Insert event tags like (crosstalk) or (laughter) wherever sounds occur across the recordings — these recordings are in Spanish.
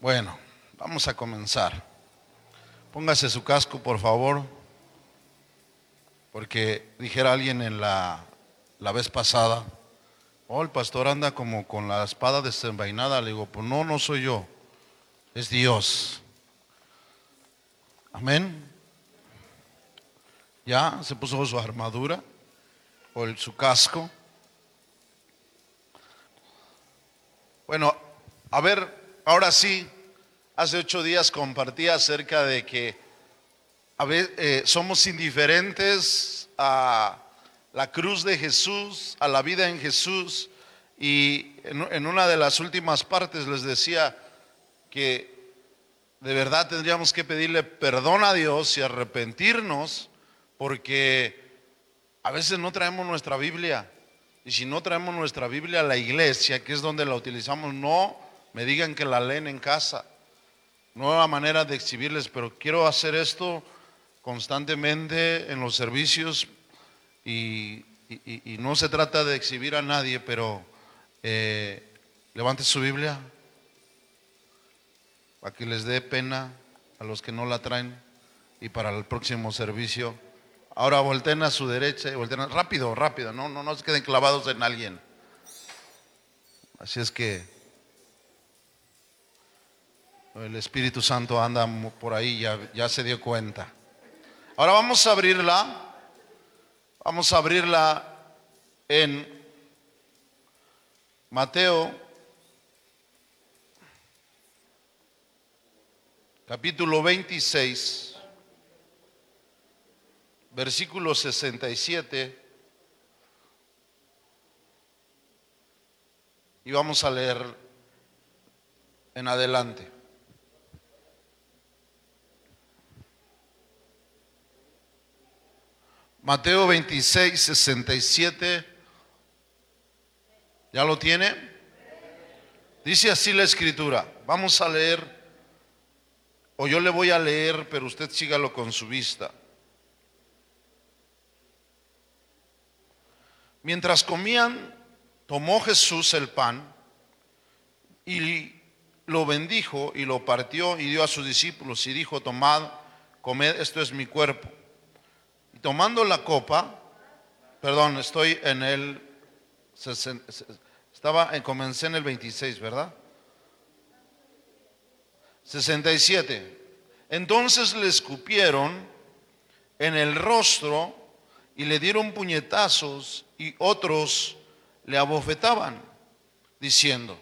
Bueno, vamos a comenzar. Póngase su casco, por favor, porque dijera alguien en la, la vez pasada, oh, el pastor anda como con la espada desenvainada. Le digo, pues no, no soy yo, es Dios. Amén. Ya se puso su armadura o su casco. Bueno, a ver, ahora sí, hace ocho días compartí acerca de que a ver, eh, somos indiferentes a la cruz de Jesús, a la vida en Jesús. Y en una de las últimas partes les decía que de verdad tendríamos que pedirle perdón a Dios y arrepentirnos porque a veces no traemos nuestra Biblia. Y si no traemos nuestra Biblia a la iglesia, que es donde la utilizamos, no me digan que la leen en casa. Nueva manera de exhibirles, pero quiero hacer esto constantemente en los servicios y, no se trata de exhibir a nadie, pero eh, levante su Biblia para que les dé pena a los que no la traen y para el próximo servicio. Ahora volteen a su derecha y volteen rápido, rápido, no, no, no se queden clavados en alguien. Así es que el Espíritu Santo anda por ahí, ya, ya se dio cuenta. Ahora vamos a abrirla, vamos a abrirla en Mateo capítulo 26, versículo 67, y vamos a leer en adelante. Mateo 26, 67, ¿ya lo tiene? Dice así la escritura, vamos a leer o yo le voy a leer, pero usted sígalo con su vista. Mientras comían, tomó Jesús el pan y lo bendijo y lo partió y dio a sus discípulos y dijo, tomad, comed, esto es mi cuerpo. Y tomando la copa, perdón, estoy en el, estaba, en- comencé en el 26, ¿verdad? 67. Entonces le escupieron en el rostro y le dieron puñetazos y otros le abofetaban, diciendo,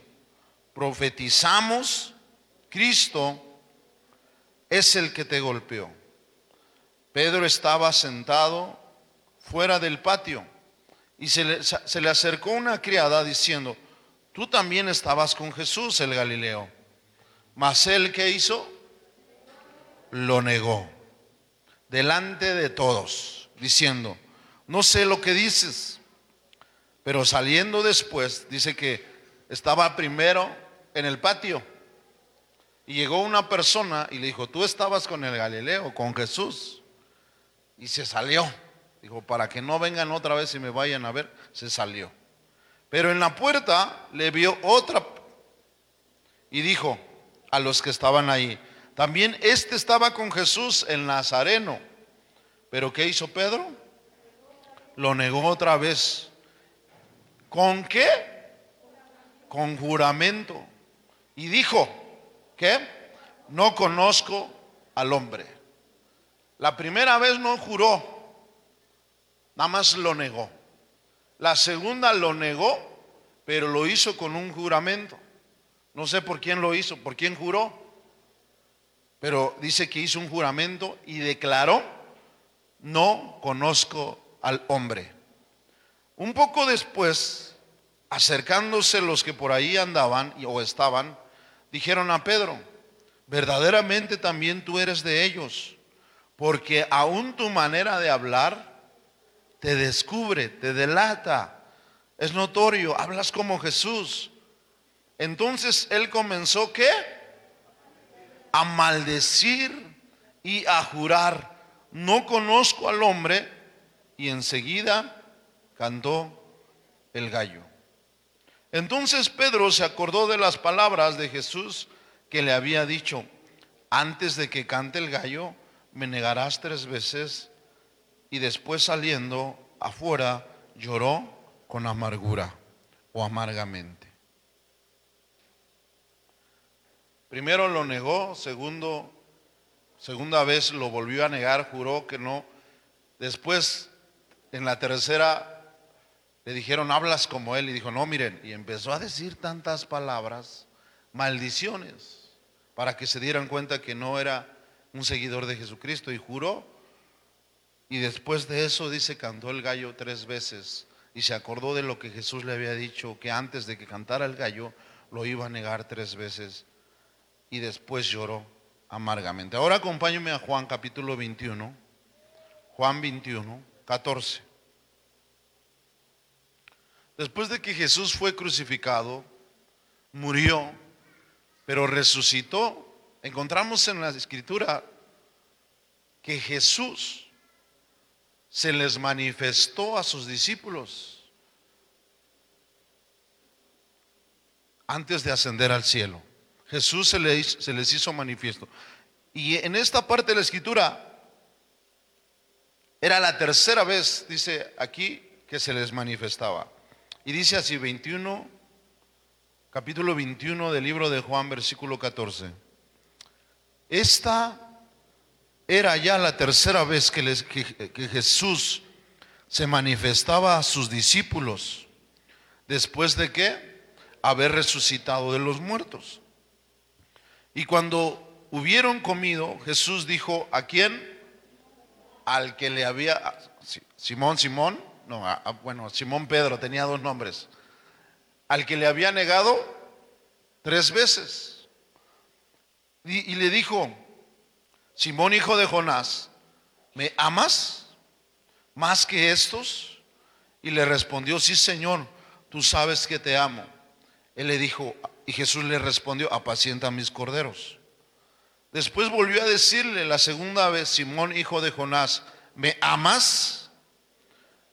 profetizamos, Cristo es el que te golpeó. Pedro estaba sentado fuera del patio y se le, acercó una criada diciendo, tú también estabas con Jesús el Galileo. Mas él que hizo, lo negó delante de todos, diciendo, no sé lo que dices. Pero saliendo después, dice que estaba primero en el patio y llegó una persona y le dijo, tú estabas con el Galileo, con Jesús. Y se salió. Dijo, para que no vengan otra vez y me vayan a ver, se salió. Pero en la puerta le vio otra y dijo a los que estaban ahí, también este estaba con Jesús el Nazareno. Pero ¿qué hizo Pedro? Lo negó otra vez. ¿Con qué? Con juramento. Y dijo, ¿qué? No conozco al hombre. La primera vez no juró, nada más lo negó. La segunda lo negó, pero lo hizo con un juramento. No sé por quién lo hizo, por quién juró, pero dice que hizo un juramento y declaró, no conozco al hombre. Un poco después, acercándose los que por ahí andaban o estaban, dijeron a Pedro, verdaderamente también tú eres de ellos, porque aún tu manera de hablar te descubre, te delata, es notorio, hablas como Jesús. Entonces él comenzó ¿qué? A maldecir y a jurar, no conozco al hombre, y enseguida cantó el gallo. Entonces Pedro se acordó de las palabras de Jesús que le había dicho, antes de que cante el gallo, me negarás tres veces. Y después saliendo afuera, lloró con amargura o amargamente. Primero lo negó, segundo, segunda vez lo volvió a negar, juró que no. Después, en la tercera, le dijeron, hablas como él. Y dijo, no, miren. Y empezó a decir tantas palabras, maldiciones, para que se dieran cuenta que no era un seguidor de Jesucristo. Y juró. Y después de eso, dice, cantó el gallo tres veces. Y se acordó de lo que Jesús le había dicho, que antes de que cantara el gallo, lo iba a negar tres veces. Y después lloró amargamente. Ahora acompáñame a Juan capítulo 21. Juan 21, 14. Después de que Jesús fue crucificado, murió, pero resucitó, encontramos en la escritura que Jesús se les manifestó a sus discípulos antes de ascender al cielo. Jesús se les, se les hizo manifiesto. Y en esta parte de la escritura era la tercera vez, dice aquí, que se les manifestaba. Y dice así 21, capítulo 21 del libro de Juan, versículo 14. Esta era ya la tercera vez que, les, que Jesús se manifestaba a sus discípulos después de que haber resucitado de los muertos. Y cuando hubieron comido, Jesús dijo, ¿a quién? Al que le había, Simón, Simón, no, bueno, Simón Pedro tenía dos nombres, al que le había negado tres veces. Y, le dijo, Simón hijo de Jonás, ¿me amas más que estos? Y le respondió, sí Señor, tú sabes que te amo. Él le dijo, y Jesús le respondió, apacienta mis corderos. Después volvió a decirle la segunda vez, Simón hijo de Jonás, ¿me amas?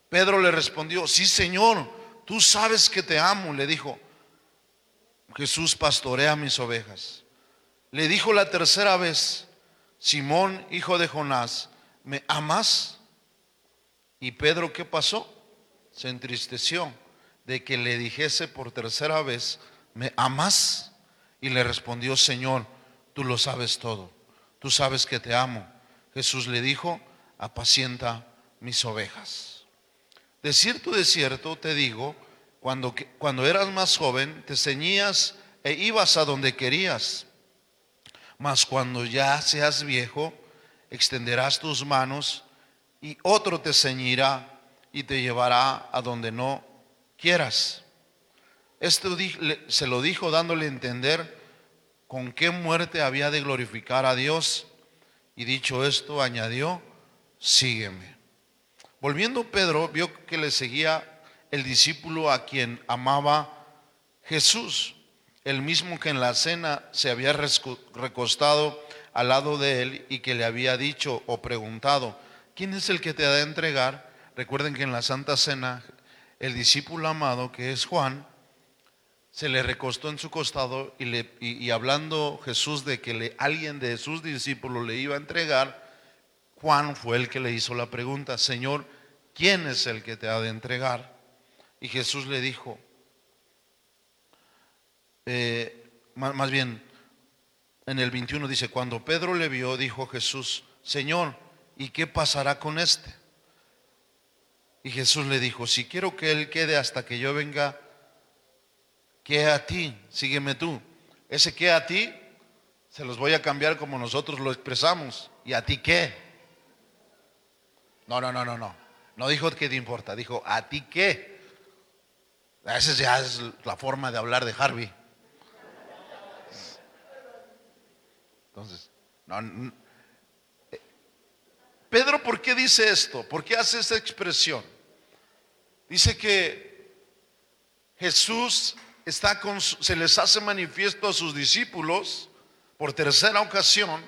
Pedro le respondió, sí Señor, tú sabes que te amo, le dijo. Jesús pastorea mis ovejas. Le dijo la tercera vez, Simón, hijo de Jonás, ¿me amas? Y Pedro, ¿qué pasó? Se entristeció de que le dijese por tercera vez, ¿me amas? Y le respondió, Señor, tú lo sabes todo, tú sabes que te amo. Jesús le dijo, apacienta mis ovejas. De cierto, de cierto te digo, cuando, cuando eras más joven, te ceñías e ibas a donde querías. Mas cuando ya seas viejo, extenderás tus manos y otro te ceñirá y te llevará a donde no quieras. Esto se lo dijo dándole a entender con qué muerte había de glorificar a Dios. Y dicho esto, añadió, sígueme. Volviendo Pedro, vio que le seguía el discípulo a quien amaba Jesús, el mismo que en la cena se había recostado al lado de él y que le había dicho o preguntado, ¿quién es el que te ha de entregar? Recuerden que en la Santa Cena el discípulo amado, que es Juan, se le recostó en su costado y, le, y, hablando Jesús de que alguien de sus discípulos le iba a entregar, Juan fue el que le hizo la pregunta, Señor, ¿quién es el que te ha de entregar? Y Jesús le dijo, eh, más bien, en el 21 dice, cuando Pedro le vio, dijo Jesús, Señor, ¿y qué pasará con este? Y Jesús le dijo, si quiero que él quede hasta que yo venga, ¿qué a ti? Sígueme tú. Ese que a ti, se los voy a cambiar como nosotros lo expresamos. ¿Y a ti qué? No, no, no, no, no. No dijo que te importa, dijo, ¿a ti qué? Esa ya es la forma de hablar de Harvey. Entonces, eh, Pedro, ¿por qué dice esto? ¿Por qué hace esta expresión? Dice que Jesús está con, se les hace manifiesto a sus discípulos por tercera ocasión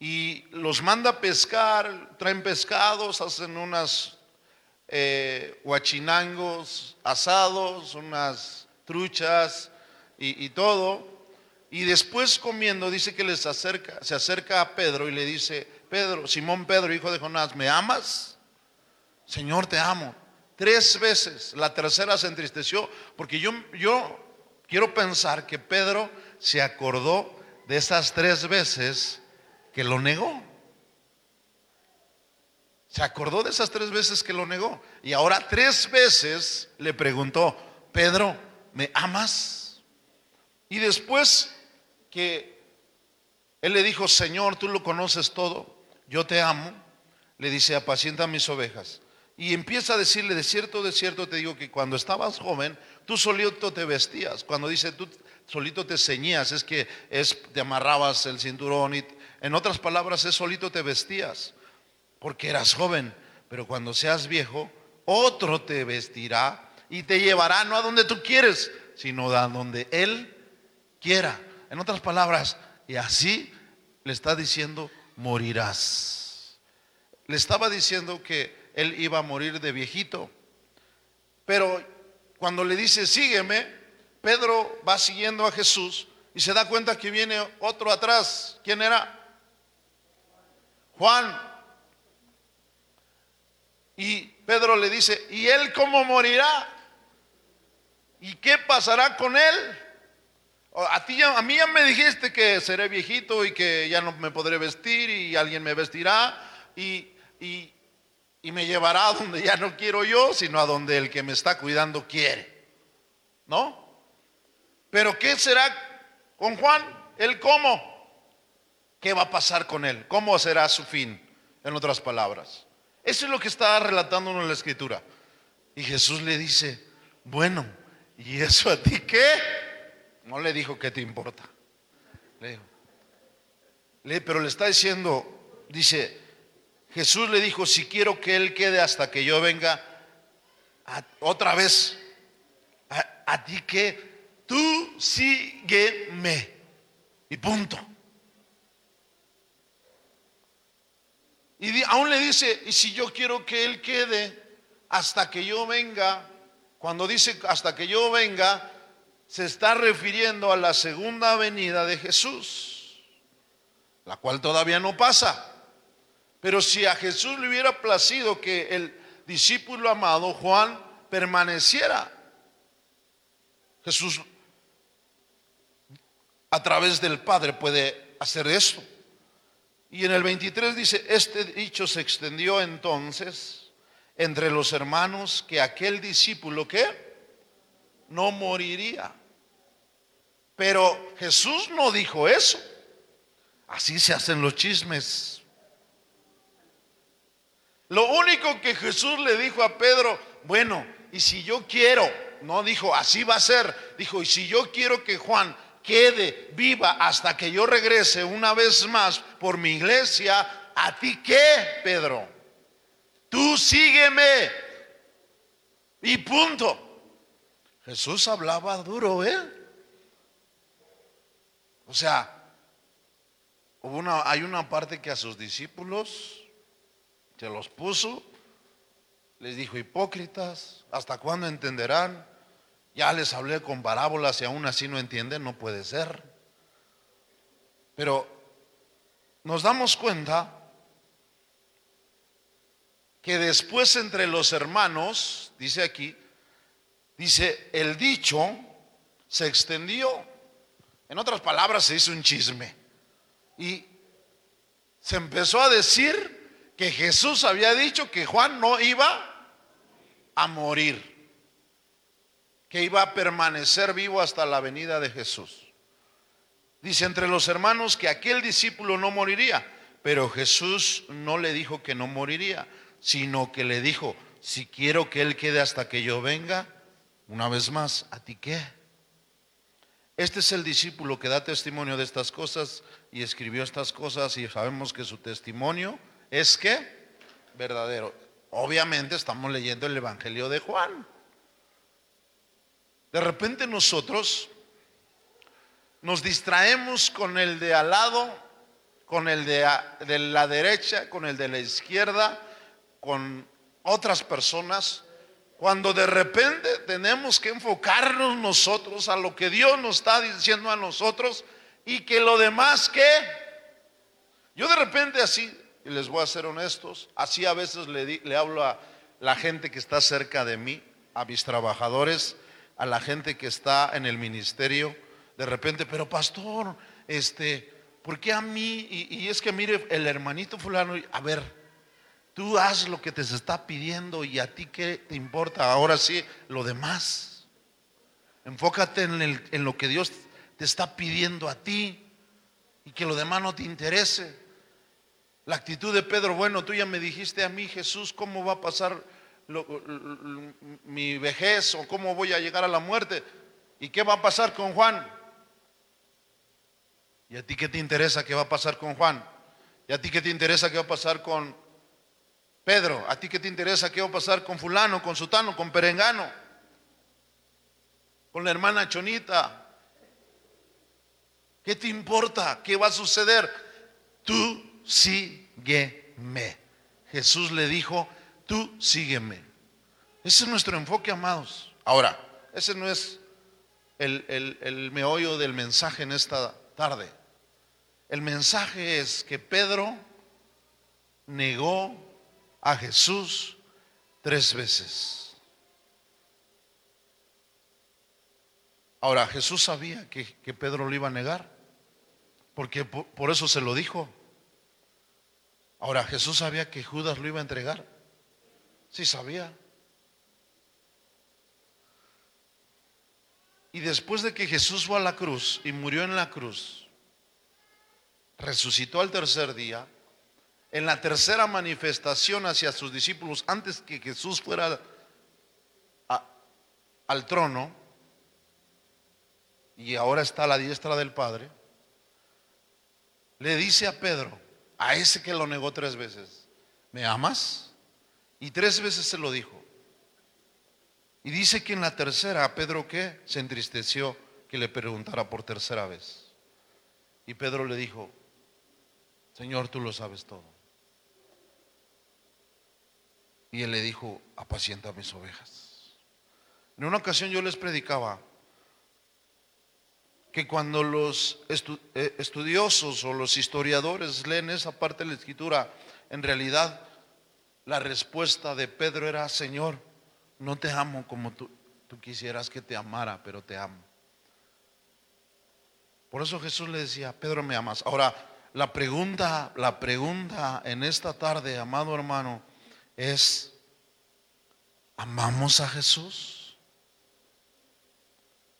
y los manda a pescar, traen pescados, hacen unas eh, huachinangos asados, unas truchas y, todo. Y después comiendo, dice que les acerca, se acerca a Pedro y le dice, Pedro, Simón Pedro, hijo de Jonás, ¿me amas? Señor, te amo. Tres veces. La tercera se entristeció porque yo, yo quiero pensar que Pedro se acordó de esas tres veces que lo negó. Se acordó de esas tres veces que lo negó. Y ahora tres veces le preguntó, Pedro, ¿me amas? Y después que él le dijo, Señor, tú lo conoces todo, yo te amo, le dice, apacienta mis ovejas. Y empieza a decirle, de cierto, de cierto te digo que cuando estabas joven, tú solito te vestías. Cuando dice tú solito te ceñías, es que es, te amarrabas el cinturón y en otras palabras es solito te vestías porque eras joven, pero cuando seas viejo, otro te vestirá y te llevará no a donde tú quieres, sino a donde Él quiera. En otras palabras, y así le está diciendo, morirás. Le estaba diciendo que Él iba a morir de viejito, pero cuando le dice, sígueme, Pedro va siguiendo a Jesús y se da cuenta que viene otro atrás. ¿Quién era? Juan. Y Pedro le dice, ¿y él cómo morirá? ¿Y qué pasará con él? A, ti a mí ya me dijiste que seré viejito y que ya no me podré vestir y alguien me vestirá y, y, me llevará (laughs) a donde ya no quiero yo, sino a donde el que me está cuidando quiere. ¿No? Pero ¿qué será con Juan? ¿El cómo? ¿Qué va a pasar con él? ¿Cómo será su fin? En otras palabras. Eso es lo que está relatándonos la escritura. Y Jesús le dice, bueno, ¿y eso a ti qué? No le dijo qué te importa. Le dijo, pero le está diciendo, dice, Jesús le dijo, si quiero que Él quede hasta que yo venga, otra vez, a, ti qué, tú sígueme. Y punto. Y aún le dice, y si yo quiero que Él quede hasta que yo venga, cuando dice hasta que yo venga, se está refiriendo a la segunda venida de Jesús, la cual todavía no pasa. Pero si a Jesús le hubiera placido que el discípulo amado Juan permaneciera, Jesús a través del Padre puede hacer eso. Y en el 23 dice, este dicho se extendió entonces entre los hermanos que aquel discípulo que no moriría. Pero Jesús no dijo eso. Así se hacen los chismes. Lo único que Jesús le dijo a Pedro, bueno, y si yo quiero, no dijo, así va a ser, dijo, y si yo quiero que Juan quede viva hasta que yo regrese una vez más por mi iglesia, ¿a ti qué, Pedro? Tú sígueme. Y punto. Jesús hablaba duro, ¿eh? O sea, hay una parte que a sus discípulos se los puso, les dijo, hipócritas, ¿hasta cuándo entenderán? Ya les hablé con parábolas y aún así no entienden, no puede ser. Pero nos damos cuenta que después entre los hermanos, dice aquí, dice, el dicho se extendió. En otras palabras, se hizo un chisme. Y se empezó a decir que Jesús había dicho que Juan no iba a morir que iba a permanecer vivo hasta la venida de Jesús. Dice entre los hermanos que aquel discípulo no moriría, pero Jesús no le dijo que no moriría, sino que le dijo, si quiero que Él quede hasta que yo venga, una vez más, ¿a ti qué? Este es el discípulo que da testimonio de estas cosas y escribió estas cosas y sabemos que su testimonio es que verdadero. Obviamente estamos leyendo el Evangelio de Juan. De repente nosotros nos distraemos con el de al lado, con el de, de, la derecha, con el de la izquierda, con otras personas, cuando de repente tenemos que enfocarnos nosotros a lo que Dios nos está diciendo a nosotros y que lo demás que yo de repente así, y les voy a ser honestos, así a veces le, le hablo a la gente que está cerca de mí, a mis trabajadores, a la gente que está en el ministerio, de repente, pero pastor, este, ¿por qué a mí? Y, y es que mire, el hermanito fulano, a ver, tú haz lo que te está pidiendo y a ti qué te importa ahora sí lo demás. Enfócate en, lo que Dios te está pidiendo a ti y que lo demás no te interese. La actitud de Pedro, bueno, tú ya me dijiste a mí, Jesús, ¿cómo va a pasar mi vejez o cómo voy a llegar a la muerte? ¿Y qué va a pasar con Juan? ¿Y a ti qué te interesa qué va a pasar con Juan? ¿Y a ti qué te interesa qué va a pasar con Pedro? ¿A ti qué te interesa qué va a pasar con fulano, con sutano, con perengano? Con la hermana Chonita. ¿Qué te importa? ¿Qué va a suceder? Tú sígueme. Jesús le dijo, tú sígueme. Ese es nuestro enfoque, amados. Ahora, ese no es el, el- meollo del mensaje en esta tarde. El mensaje es que Pedro negó a Jesús tres veces. Ahora, Jesús sabía que, que Pedro lo iba a negar, porque por, eso se lo dijo. Ahora, Jesús sabía que Judas lo iba a entregar. Sí sabía. Y después de que Jesús fue a la cruz y murió en la cruz, resucitó al tercer día, en la tercera manifestación hacia sus discípulos, antes que Jesús fuera a- al trono, y ahora está a la diestra del Padre, le dice a Pedro, a ese que lo negó tres veces, ¿me amas? Y tres veces se lo dijo. Y dice que en la tercera, Pedro qué? Se entristeció que le preguntara por tercera vez. Y Pedro le dijo, Señor, tú lo sabes todo. Y él le dijo, apacienta mis ovejas. En una ocasión yo les predicaba que cuando los eh, estudiosos o los historiadores leen esa parte de la escritura, en realidad la respuesta de Pedro era, Señor, no te amo como tú, tú quisieras que te amara, pero te amo. Por eso Jesús le decía, Pedro, me amas. Ahora, la pregunta, la pregunta en esta tarde, amado hermano, es, ¿amamos a Jesús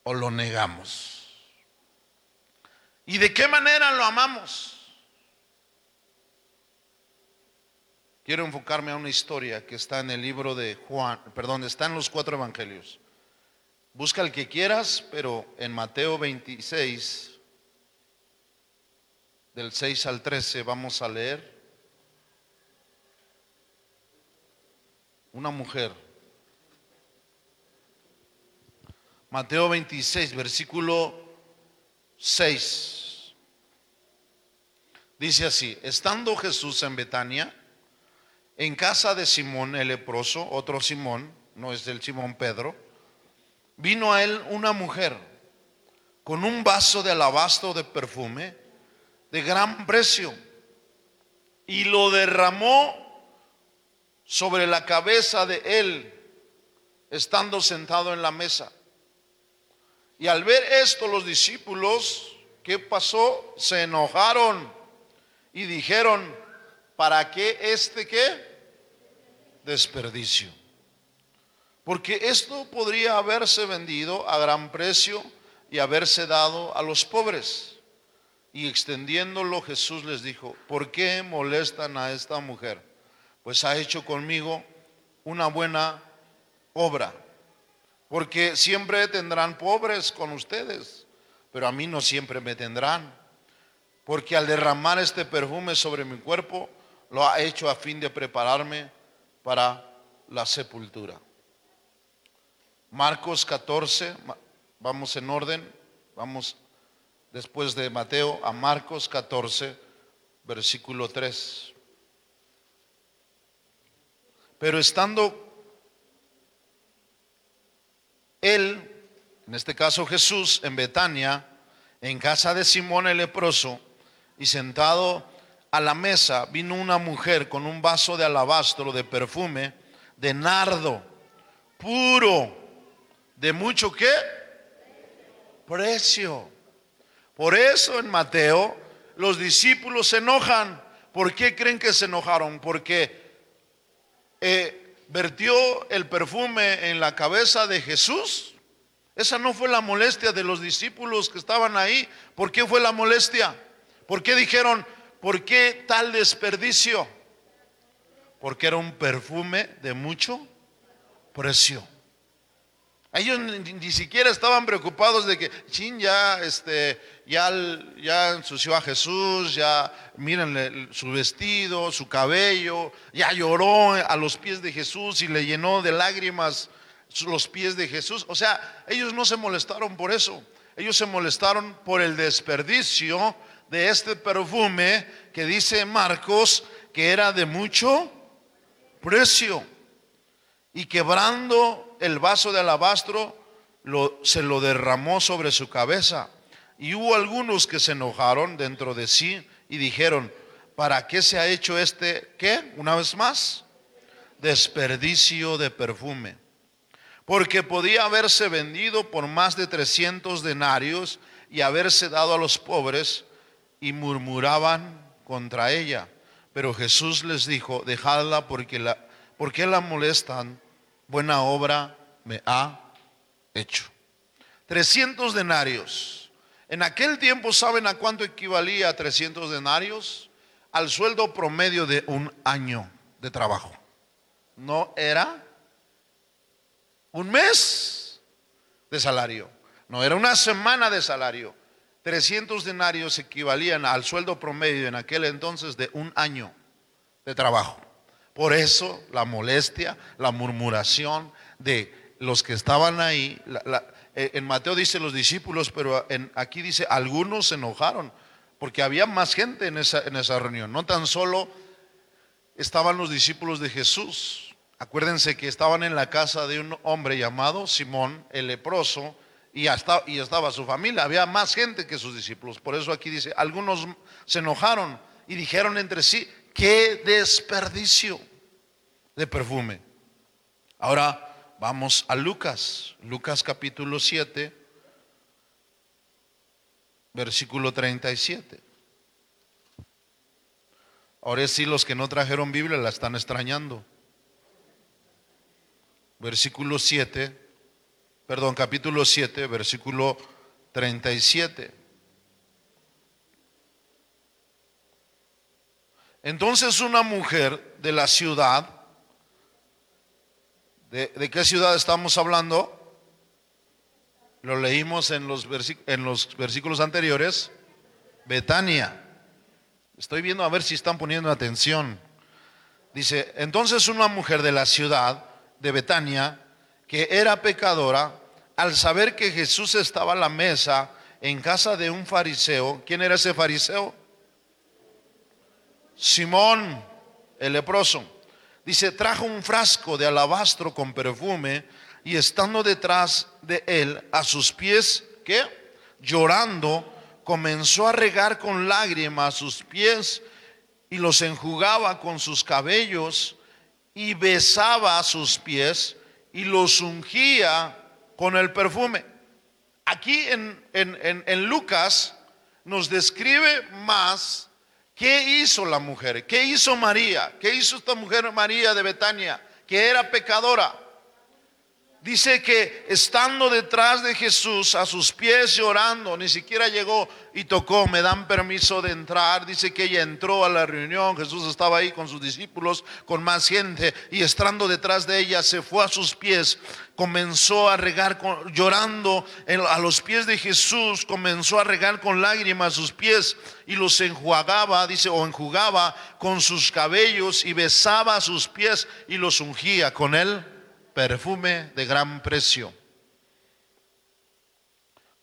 o lo negamos? ¿Y de qué manera lo amamos? Quiero enfocarme a una historia que está en el libro de Juan, perdón, está en los cuatro evangelios. Busca el que quieras, pero en Mateo 26, del 6 al 13, vamos a leer. Una mujer. Mateo 26, versículo 6. Dice así, estando Jesús en Betania, en casa de Simón el leproso, otro Simón, no es del Simón Pedro, vino a él una mujer con un vaso de alabastro de perfume de gran precio y lo derramó sobre la cabeza de él, estando sentado en la mesa. Y al ver esto los discípulos, ¿qué pasó? Se enojaron y dijeron, ¿para qué este qué? Desperdicio. Porque esto podría haberse vendido a gran precio y haberse dado a los pobres. Y extendiéndolo Jesús les dijo, ¿por qué molestan a esta mujer? Pues ha hecho conmigo una buena obra. Porque siempre tendrán pobres con ustedes, pero a mí no siempre me tendrán. Porque al derramar este perfume sobre mi cuerpo, lo ha hecho a fin de prepararme para la sepultura. Marcos 14, ma- vamos en orden, vamos después de Mateo a Marcos 14, versículo 3. Pero estando él, en este caso Jesús, en Betania, en casa de Simón el leproso, y sentado a la mesa vino una mujer con un vaso de alabastro de perfume, de nardo, puro, de mucho qué? Precio. Por eso en Mateo los discípulos se enojan. ¿Por qué creen que se enojaron? Porque eh, vertió el perfume en la cabeza de Jesús. Esa no fue la molestia de los discípulos que estaban ahí. ¿Por qué fue la molestia? ¿Por qué dijeron, ¿por qué tal desperdicio? Porque era un perfume de mucho precio. Ellos ni, siquiera estaban preocupados de que, chin, ya, este, ya, ensució a Jesús, ya miren su vestido, su cabello, ya lloró a los pies de Jesús y le llenó de lágrimas los pies de Jesús. O sea, ellos no se molestaron por eso. Ellos se molestaron por el desperdicio de este perfume que dice Marcos que era de mucho precio. Y quebrando el vaso de alabastro, se lo derramó sobre su cabeza. Y hubo algunos que se enojaron dentro de sí y dijeron, ¿para qué se ha hecho este, qué? Una vez más, desperdicio de perfume. Porque podía haberse vendido por más de 300 denarios y haberse dado a los pobres y murmuraban contra ella. Pero Jesús les dijo, dejadla porque la, porque la molestan buena obra me ha hecho. 300 denarios. En aquel tiempo, ¿saben a cuánto equivalía 300 denarios? Al sueldo promedio de un año de trabajo. No era un mes de salario. No era una semana de salario. 300 denarios equivalían al sueldo promedio en aquel entonces de un año de trabajo. Por eso la molestia, la murmuración de los que estaban ahí, eh, en Mateo dice los discípulos, pero aquí dice algunos se enojaron, porque había más gente en esa, en esa reunión, no tan solo estaban los discípulos de Jesús. Acuérdense que estaban en la casa de un hombre llamado Simón el leproso y, y estaba su familia. Había más gente que sus discípulos. Por eso aquí dice, algunos se enojaron y dijeron entre sí, qué desperdicio de perfume. Ahora vamos a Lucas, Lucas capítulo 7, versículo 37. Ahora sí los que no trajeron Biblia la están extrañando. Versículo 7, perdón, capítulo 7, versículo 37. Entonces una mujer de la ciudad, ¿de, qué ciudad estamos hablando? Lo leímos en los, en los versículos anteriores. Betania. Estoy viendo a ver si están poniendo atención. Dice, entonces una mujer de la ciudad de Betania, que era pecadora, al saber que Jesús estaba a la mesa en casa de un fariseo, ¿quién era ese fariseo? Simón, el leproso, dice, trajo un frasco de alabastro con perfume y estando detrás de él a sus pies, ¿qué? Llorando, comenzó a regar con lágrimas sus pies y los enjugaba con sus cabellos y besaba sus pies y los ungía con el perfume. Aquí en, en, en Lucas nos describe más ¿Qué hizo la mujer? ¿Qué hizo María? ¿Qué hizo esta mujer María de Betania? Que era pecadora. Dice que estando detrás de Jesús, a sus pies llorando, ni siquiera llegó y tocó, me dan permiso de entrar. Dice que ella entró a la reunión, Jesús estaba ahí con sus discípulos, con más gente, y estando detrás de ella, se fue a sus pies, comenzó a regar, llorando a los pies de Jesús, comenzó a regar con lágrimas sus pies y los enjuagaba, dice, o enjugaba con sus cabellos y besaba sus pies y los ungía con él perfume de gran precio.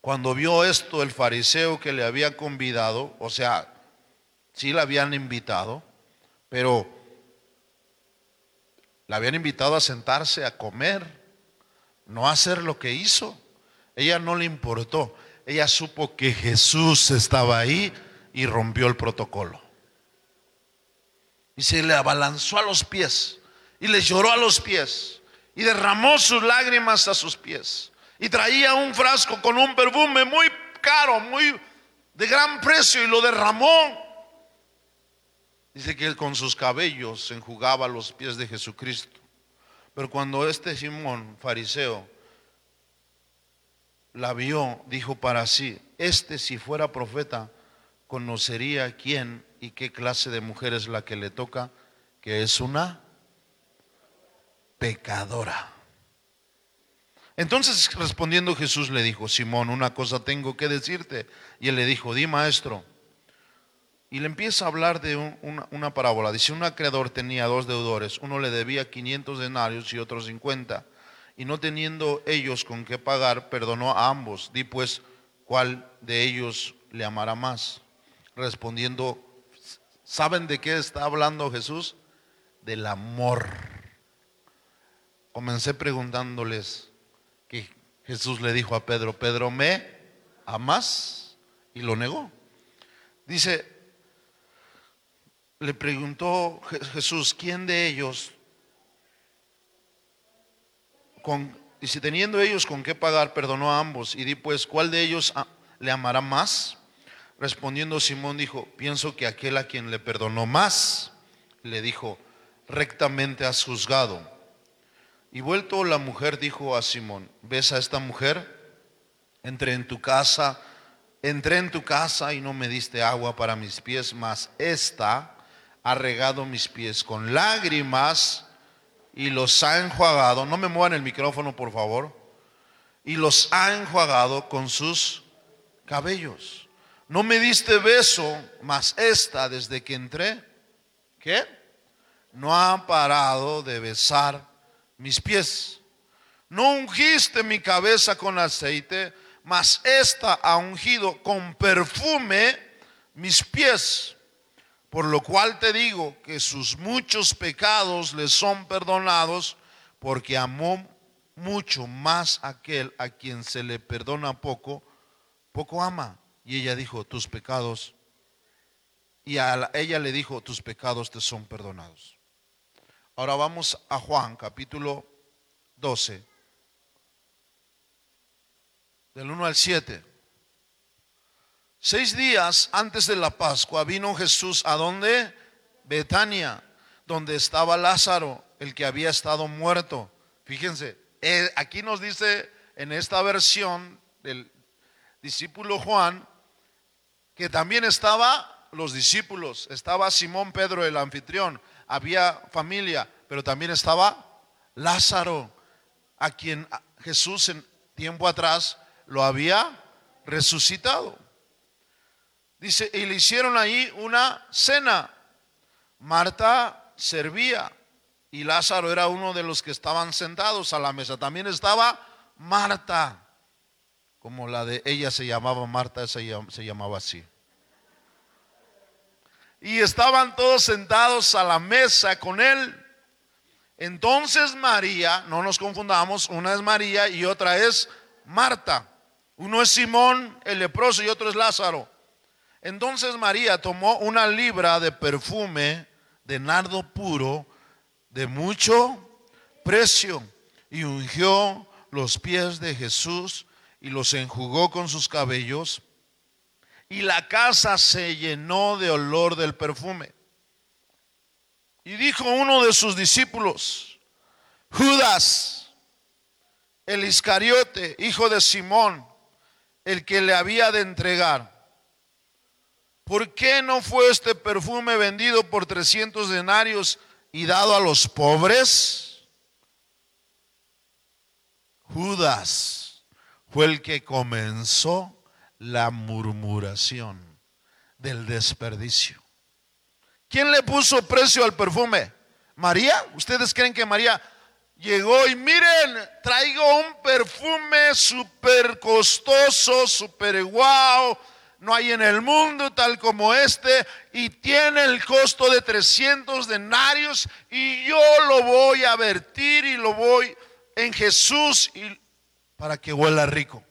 Cuando vio esto el fariseo que le había convidado, o sea, sí la habían invitado, pero la habían invitado a sentarse a comer, no a hacer lo que hizo. Ella no le importó. ella supo que Jesús estaba ahí y rompió el protocolo. Y se le abalanzó a los pies y le lloró a los pies y derramó sus lágrimas a sus pies. Y traía un frasco con un perfume muy caro, muy de gran precio y lo derramó. Dice que él con sus cabellos enjugaba los pies de Jesucristo. Pero cuando este Simón, fariseo, la vio, dijo para sí, este si fuera profeta, conocería quién y qué clase de mujer es la que le toca, que es una pecadora. Entonces respondiendo Jesús le dijo, Simón, una cosa tengo que decirte. Y él le dijo, di maestro. Y le empieza a hablar de una, una, parábola. Dice, un acreedor tenía dos deudores. Uno le debía 500 denarios y otro 50. Y no teniendo ellos con qué pagar, perdonó a ambos. Di pues, ¿cuál de ellos le amará más? Respondiendo, ¿saben de qué está hablando Jesús? Del amor. Comencé preguntándoles que Jesús le dijo a Pedro, Pedro, ¿me amas? Y lo negó. Dice, le preguntó Jesús, ¿quién de ellos, y si teniendo ellos con qué pagar, perdonó a ambos? Y di pues, ¿cuál de ellos le amará más? Respondiendo Simón dijo, pienso que aquel a quien le perdonó más, le dijo, rectamente has juzgado. Y vuelto la mujer dijo a Simón, ¿ves a esta mujer? Entré en tu casa, entré en tu casa y no me diste agua para mis pies, mas esta ha regado mis pies con lágrimas y los ha enjuagado. No me muevan el micrófono, por favor. Y los ha enjuagado con sus cabellos. No me diste beso, mas esta desde que entré, ¿qué? No ha parado de besar mis pies. No ungiste mi cabeza con aceite, mas esta ha ungido con perfume mis pies. Por lo cual te digo que sus muchos pecados le son perdonados, porque amó mucho más aquel a quien se le perdona poco, poco ama. Y ella dijo, tus pecados, y a ella le dijo, tus pecados te son perdonados. Ahora vamos a Juan capítulo 12, del 1 al 7. Seis días antes de la Pascua vino Jesús a donde? Betania, donde estaba Lázaro, el que había estado muerto. Fíjense, eh, aquí nos dice en esta versión del discípulo Juan que también estaba los discípulos, estaba Simón Pedro el anfitrión, había familia, pero también estaba Lázaro, a quien Jesús en tiempo atrás lo había resucitado. Dice, y le hicieron ahí una cena. Marta servía y Lázaro era uno de los que estaban sentados a la mesa. También estaba Marta, como la de ella se llamaba Marta, se llamaba así. Y estaban todos sentados a la mesa con él. Entonces María, no nos confundamos, una es María y otra es Marta. Uno es Simón el leproso y otro es Lázaro. Entonces María tomó una libra de perfume de nardo puro de mucho precio y ungió los pies de Jesús y los enjugó con sus cabellos y la casa se llenó de olor del perfume. Y dijo uno de sus discípulos, Judas, el Iscariote, hijo de Simón, el que le había de entregar. ¿Por qué no fue este perfume vendido por 300 denarios y dado a los pobres? Judas fue el que comenzó la murmuración del desperdicio. ¿Quién le puso precio al perfume? María. ¿Ustedes creen que María llegó y miren, traigo un perfume súper costoso, súper guau, no hay en el mundo tal como este y tiene el costo de 300 denarios y yo lo voy a vertir y lo voy en Jesús para que huela rico.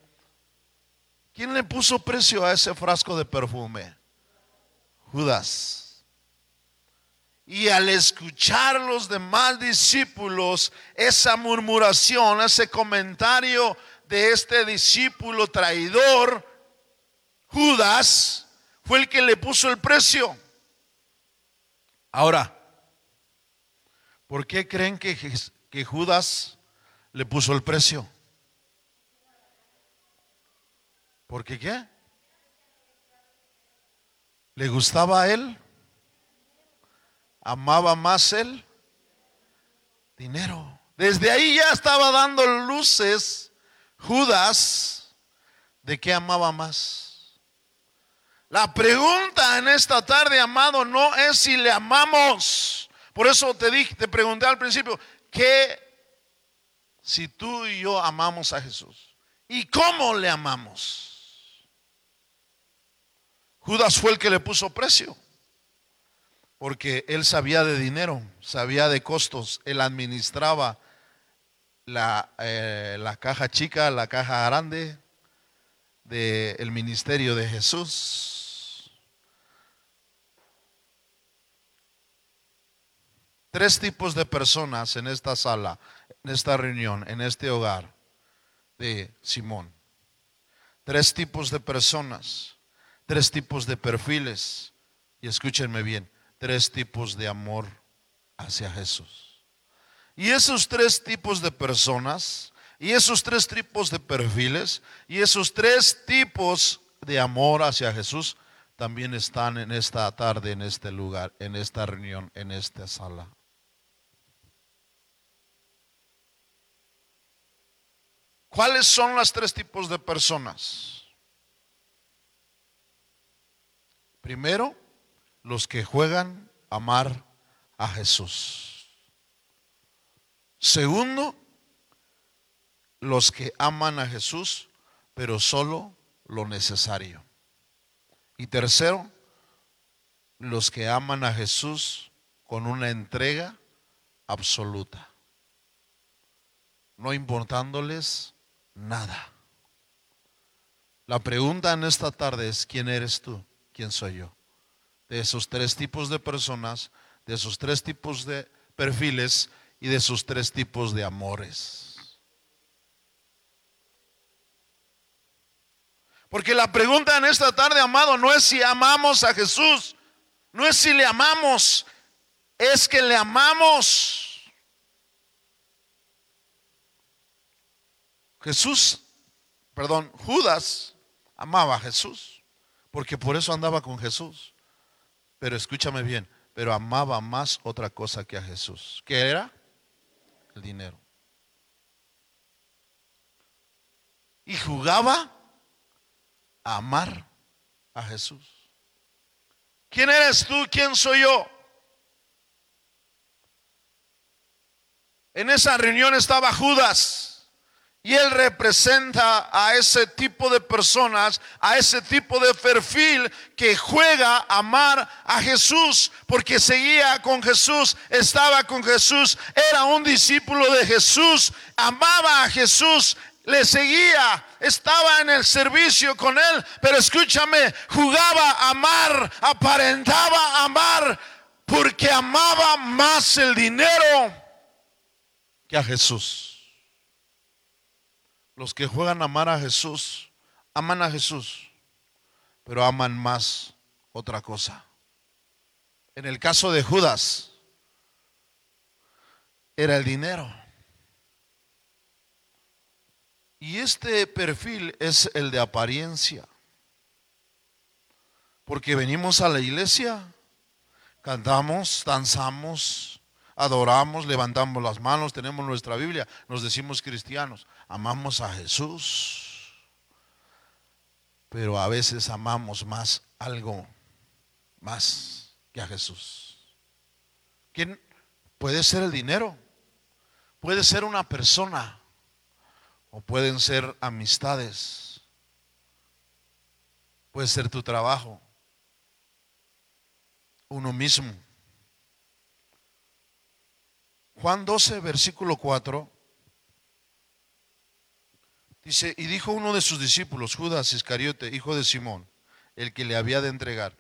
¿Quién le puso precio a ese frasco de perfume? Judas. Y al escuchar los demás discípulos esa murmuración, ese comentario de este discípulo traidor, Judas fue el que le puso el precio. Ahora, ¿por qué creen que, que Judas le puso el precio? ¿Por qué qué? ¿Le gustaba a él? ¿Amaba más él? Dinero. Desde ahí ya estaba dando luces Judas de qué amaba más. La pregunta en esta tarde, amado, no es si le amamos. Por eso te dije, te pregunté al principio, ¿qué si tú y yo amamos a Jesús? ¿Y cómo le amamos? Judas fue el que le puso precio, porque él sabía de dinero, sabía de costos, él administraba la, eh, la caja chica, la caja grande del ministerio de Jesús. Tres tipos de personas en esta sala, en esta reunión, en este hogar de Simón. Tres tipos de personas tres tipos de perfiles. Y escúchenme bien, tres tipos de amor hacia Jesús. Y esos tres tipos de personas, y esos tres tipos de perfiles, y esos tres tipos de amor hacia Jesús, también están en esta tarde, en este lugar, en esta reunión, en esta sala. ¿Cuáles son los tres tipos de personas? Primero, los que juegan a amar a Jesús. Segundo, los que aman a Jesús, pero solo lo necesario. Y tercero, los que aman a Jesús con una entrega absoluta, no importándoles nada. La pregunta en esta tarde es, ¿quién eres tú? Quién soy yo. De esos tres tipos de personas, de esos tres tipos de perfiles y de esos tres tipos de amores. Porque la pregunta en esta tarde, amado, no es si amamos a Jesús, no es si le amamos, es que le amamos. Jesús, perdón, Judas amaba a Jesús porque por eso andaba con Jesús. Pero escúchame bien, pero amaba más otra cosa que a Jesús. ¿Qué era? El dinero. Y jugaba a amar a Jesús. ¿Quién eres tú? ¿Quién soy yo? En esa reunión estaba Judas. Y él representa a ese tipo de personas, a ese tipo de perfil que juega amar a Jesús, porque seguía con Jesús, estaba con Jesús, era un discípulo de Jesús, amaba a Jesús, le seguía, estaba en el servicio con él, pero escúchame, jugaba a amar, aparentaba amar, porque amaba más el dinero que a Jesús. Los que juegan a amar a Jesús, aman a Jesús, pero aman más otra cosa. En el caso de Judas, era el dinero. Y este perfil es el de apariencia. Porque venimos a la iglesia, cantamos, danzamos, adoramos, levantamos las manos, tenemos nuestra Biblia, nos decimos cristianos, amamos a Jesús, pero a veces amamos más algo más que a Jesús. ¿Quién puede ser el dinero? Puede ser una persona o pueden ser amistades. Puede ser tu trabajo, uno mismo. Juan 12, versículo 4. Dice, y dijo uno de sus discípulos, Judas Iscariote, hijo de Simón, el que le había de entregar,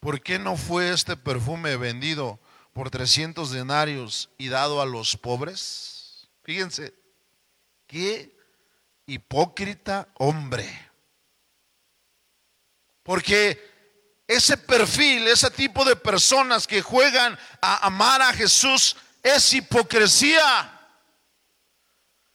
¿por qué no fue este perfume vendido por 300 denarios y dado a los pobres? Fíjense, qué hipócrita hombre. Porque ese perfil, ese tipo de personas que juegan a amar a Jesús es hipocresía.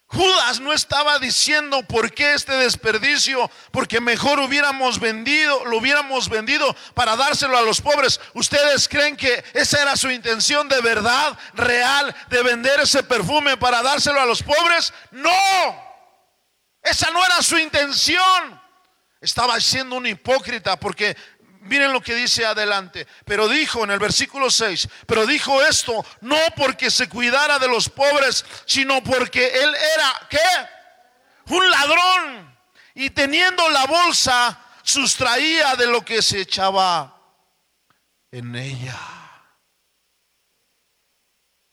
Judas no estaba diciendo por qué este desperdicio, porque mejor hubiéramos vendido, lo hubiéramos vendido para dárselo a los pobres. ¿Ustedes creen que esa era su intención de verdad, real, de vender ese perfume para dárselo a los pobres? No, esa no era su intención. Estaba siendo un hipócrita porque Miren lo que dice adelante. Pero dijo en el versículo 6, pero dijo esto no porque se cuidara de los pobres, sino porque él era, ¿qué? Un ladrón. Y teniendo la bolsa, sustraía de lo que se echaba en ella.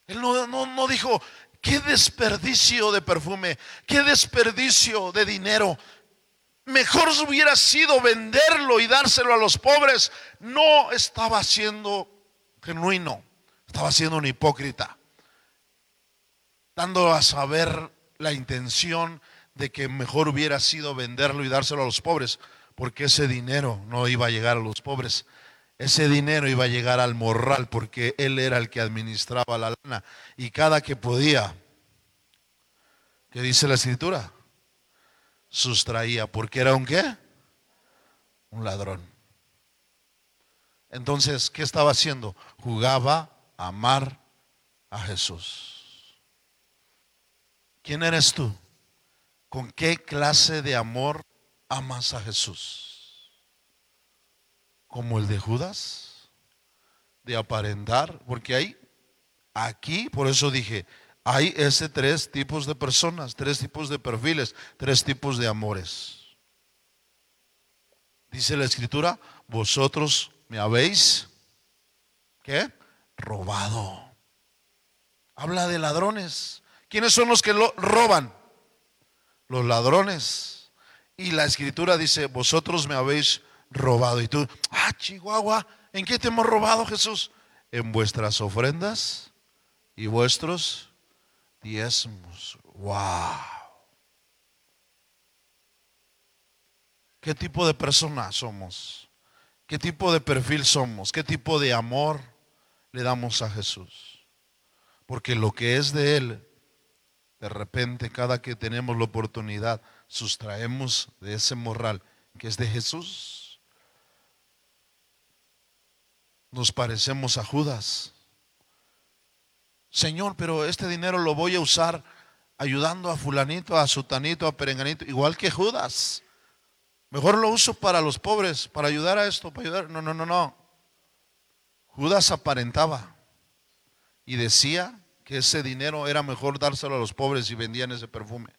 Él no, no, no dijo, qué desperdicio de perfume, qué desperdicio de dinero mejor hubiera sido venderlo y dárselo a los pobres. No estaba siendo genuino, estaba siendo un hipócrita, dando a saber la intención de que mejor hubiera sido venderlo y dárselo a los pobres, porque ese dinero no iba a llegar a los pobres. Ese dinero iba a llegar al morral porque él era el que administraba la lana y cada que podía, ¿qué dice la escritura? Sustraía, porque era un qué? Un ladrón. Entonces, ¿qué estaba haciendo? Jugaba a amar a Jesús. ¿Quién eres tú? ¿Con qué clase de amor amas a Jesús? ¿Como el de Judas? ¿De aparentar? Porque hay aquí, por eso dije, hay ese tres tipos de personas, tres tipos de perfiles, tres tipos de amores. Dice la escritura, vosotros me habéis, ¿qué? Robado. Habla de ladrones. ¿Quiénes son los que lo roban? Los ladrones. Y la escritura dice, vosotros me habéis robado. Y tú, ah, Chihuahua, ¿en qué te hemos robado Jesús? En vuestras ofrendas y vuestros diezmos. ¡Wow! ¿Qué tipo de persona somos? ¿Qué tipo de perfil somos? ¿Qué tipo de amor le damos a Jesús? Porque lo que es de Él, de repente cada que tenemos la oportunidad, sustraemos de ese morral que es de Jesús. Nos parecemos a Judas Señor, pero este dinero lo voy a usar ayudando a fulanito, a sutanito, a perenganito, igual que Judas. Mejor lo uso para los pobres, para ayudar a esto, para ayudar. No, no, no, no. Judas aparentaba y decía que ese dinero era mejor dárselo a los pobres y vendían ese perfume.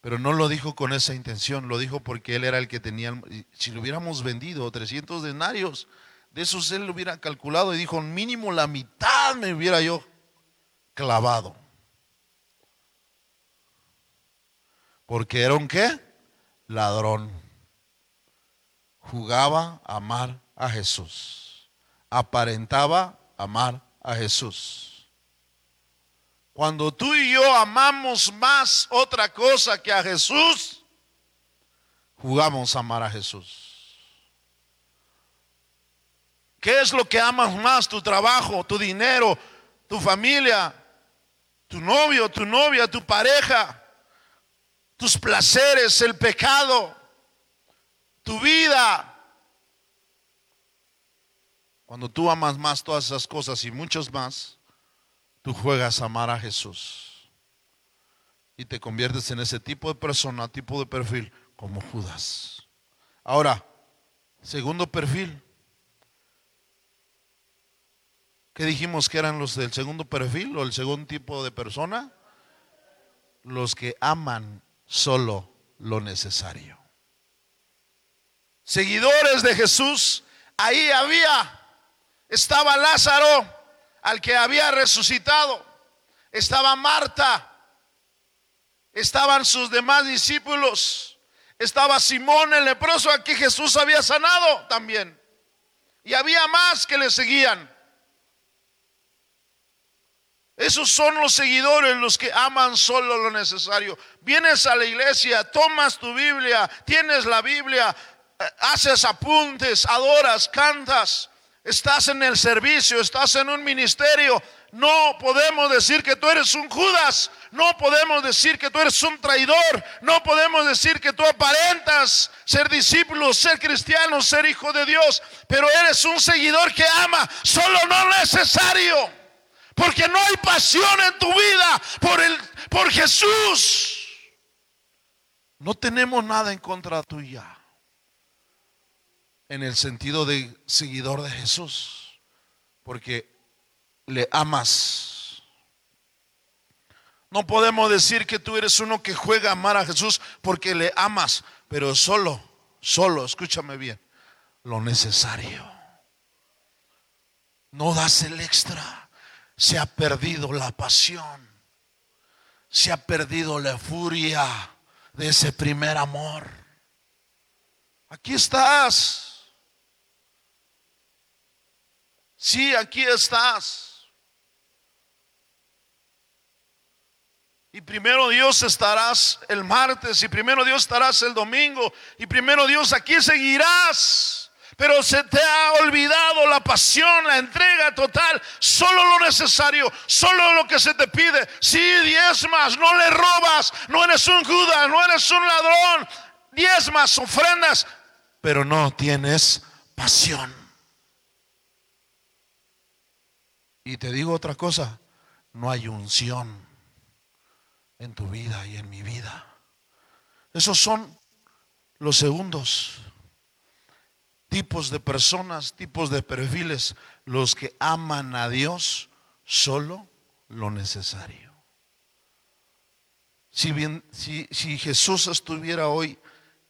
Pero no lo dijo con esa intención, lo dijo porque él era el que tenía, si lo hubiéramos vendido 300 denarios, de esos él lo hubiera calculado y dijo, mínimo la mitad me hubiera yo clavado. Porque era un qué? Ladrón. Jugaba amar a Jesús. Aparentaba amar a Jesús. Cuando tú y yo amamos más otra cosa que a Jesús, jugamos a amar a Jesús. ¿Qué es lo que amas más? Tu trabajo, tu dinero, tu familia, tu novio, tu novia, tu pareja, tus placeres, el pecado, tu vida. Cuando tú amas más todas esas cosas y muchas más, tú juegas a amar a Jesús. Y te conviertes en ese tipo de persona, tipo de perfil, como Judas. Ahora, segundo perfil, ¿Qué dijimos que eran los del segundo perfil o el segundo tipo de persona? Los que aman solo lo necesario. Seguidores de Jesús, ahí había, estaba Lázaro, al que había resucitado, estaba Marta, estaban sus demás discípulos. Estaba Simón el leproso a quien Jesús había sanado también. Y había más que le seguían. Esos son los seguidores, los que aman solo lo necesario. Vienes a la iglesia, tomas tu Biblia, tienes la Biblia, eh, haces apuntes, adoras, cantas, estás en el servicio, estás en un ministerio. No podemos decir que tú eres un Judas, no podemos decir que tú eres un traidor, no podemos decir que tú aparentas ser discípulo, ser cristiano, ser hijo de Dios, pero eres un seguidor que ama solo lo necesario. Porque no hay pasión en tu vida por, el, por Jesús. No tenemos nada en contra tuya. En el sentido de seguidor de Jesús. Porque le amas. No podemos decir que tú eres uno que juega a amar a Jesús porque le amas. Pero solo, solo, escúchame bien, lo necesario. No das el extra se ha perdido la pasión, se ha perdido la furia de ese primer amor. Aquí estás. Sí, aquí estás. Y primero Dios estarás el martes, y primero Dios estarás el domingo, y primero Dios aquí seguirás. Pero se te ha olvidado la pasión, la entrega total, solo lo necesario, solo lo que se te pide. Si diezmas, no le robas, no eres un Judas, no eres un ladrón, diezmas, ofrendas, pero no tienes pasión. Y te digo otra cosa, no hay unción en tu vida y en mi vida. Esos son los segundos tipos de personas, tipos de perfiles, los que aman a Dios solo lo necesario. Si, bien, si, si Jesús estuviera hoy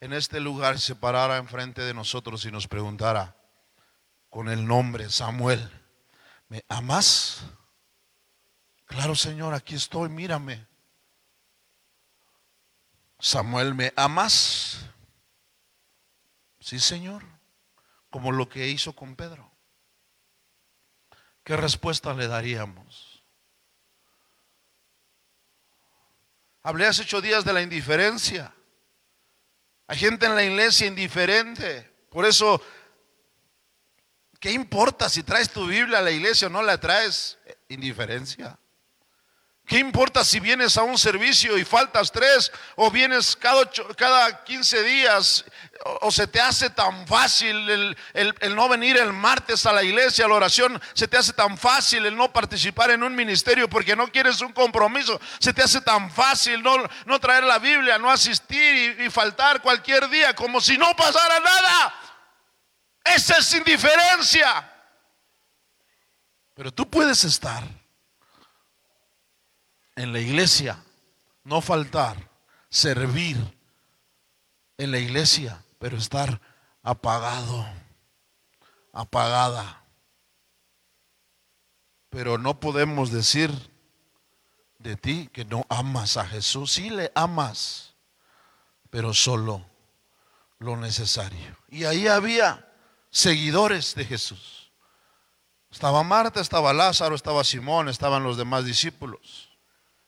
en este lugar, se parara enfrente de nosotros y nos preguntara con el nombre Samuel, ¿me amas? Claro, Señor, aquí estoy, mírame. Samuel, ¿me amas? Sí, Señor como lo que hizo con Pedro. ¿Qué respuesta le daríamos? Hablé hace ocho días de la indiferencia. Hay gente en la iglesia indiferente. Por eso, ¿qué importa si traes tu Biblia a la iglesia o no la traes? Indiferencia. ¿Qué importa si vienes a un servicio y faltas tres o vienes cada, cada 15 días o, se te hace tan fácil el, no venir el martes a la iglesia, a la oración, se te hace tan fácil el no participar en un ministerio porque no quieres un compromiso, se te hace tan fácil no, traer la Biblia, no asistir y faltar cualquier día como si no pasara nada. Esa es indiferencia. Pero tú puedes estar en la iglesia, no faltar, servir en la iglesia, pero estar apagado, apagada. Pero no podemos decir de ti que no amas a Jesús. Sí le amas, pero solo lo necesario. Y ahí había seguidores de Jesús. Estaba Marta, estaba Lázaro, estaba Simón, estaban los demás discípulos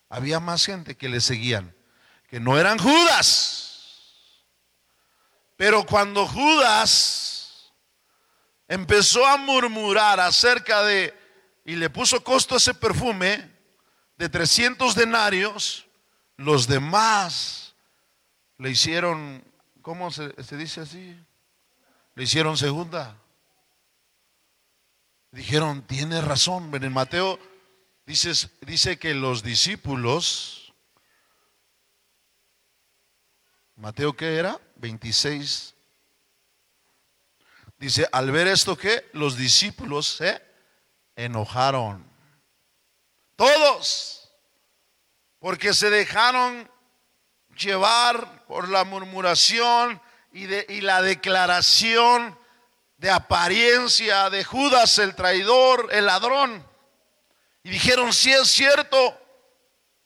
había más gente que le seguían, que no eran Judas. Pero cuando Judas empezó a murmurar acerca de, y le puso costo ese perfume de 300 denarios, los demás le hicieron, ¿cómo se, dice así? Le hicieron segunda. Dijeron, tiene razón. En Mateo dice que los discípulos, Mateo qué era? 26. Dice, al ver esto que los discípulos se enojaron. Todos. Porque se dejaron llevar por la murmuración y, de, y la declaración de apariencia de Judas el traidor, el ladrón. Y dijeron, si es cierto,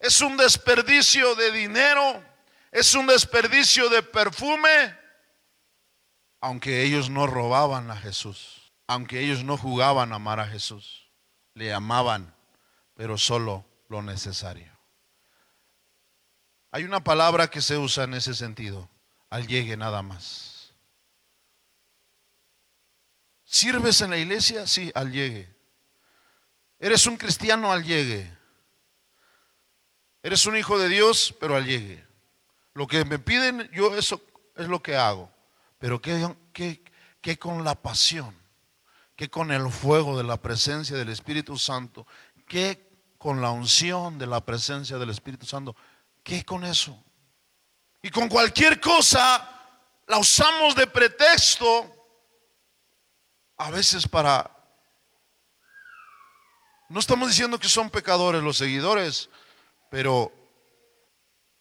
es un desperdicio de dinero, es un desperdicio de perfume, aunque ellos no robaban a Jesús, aunque ellos no jugaban a amar a Jesús, le amaban, pero solo lo necesario. Hay una palabra que se usa en ese sentido, al llegue nada más. ¿Sirves en la iglesia? Sí, al llegue. ¿Eres un cristiano al llegue? Eres un hijo de Dios, pero al llegue. Lo que me piden, yo eso es lo que hago. Pero que, con la pasión, que con el fuego de la presencia del Espíritu Santo, que con la unción de la presencia del Espíritu Santo, ¿qué con eso? Y con cualquier cosa la usamos de pretexto, a veces para... No estamos diciendo que son pecadores los seguidores, pero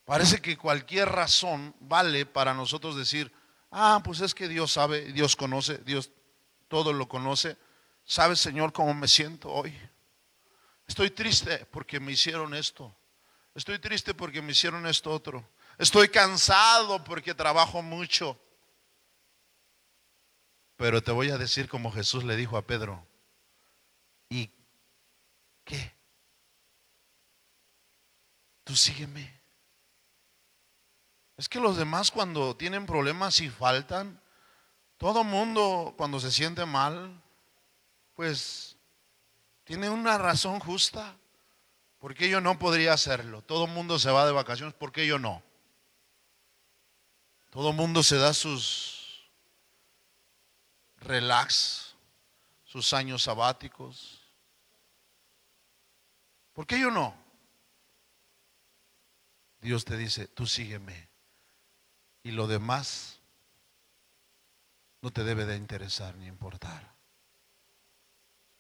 parece que cualquier razón vale para nosotros decir, ah, pues es que Dios sabe, Dios conoce, Dios todo lo conoce. ¿Sabe, Señor, cómo me siento hoy? Estoy triste porque me hicieron esto. Estoy triste porque me hicieron esto otro. Estoy cansado porque trabajo mucho. Pero te voy a decir como Jesús le dijo a Pedro, ¿y tú sígueme. Es que los demás cuando tienen problemas y faltan, todo mundo cuando se siente mal, pues tiene una razón justa. ¿Por qué yo no podría hacerlo? Todo mundo se va de vacaciones, ¿por qué yo no? Todo mundo se da sus relax, sus años sabáticos. ¿Por qué yo no? Dios te dice, tú sígueme. Y lo demás no te debe de interesar ni importar.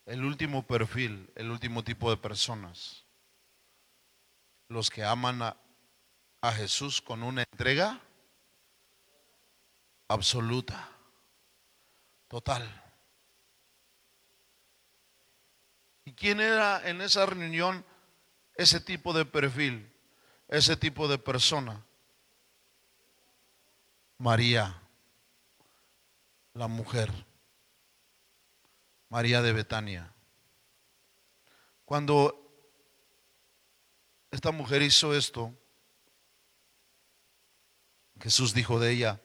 El último perfil, el último tipo de personas, los que aman a, a Jesús con una entrega absoluta, total. ¿Y quién era en esa reunión ese tipo de perfil? ese tipo de persona. María, la mujer, María de Betania. Cuando esta mujer hizo esto, Jesús dijo de ella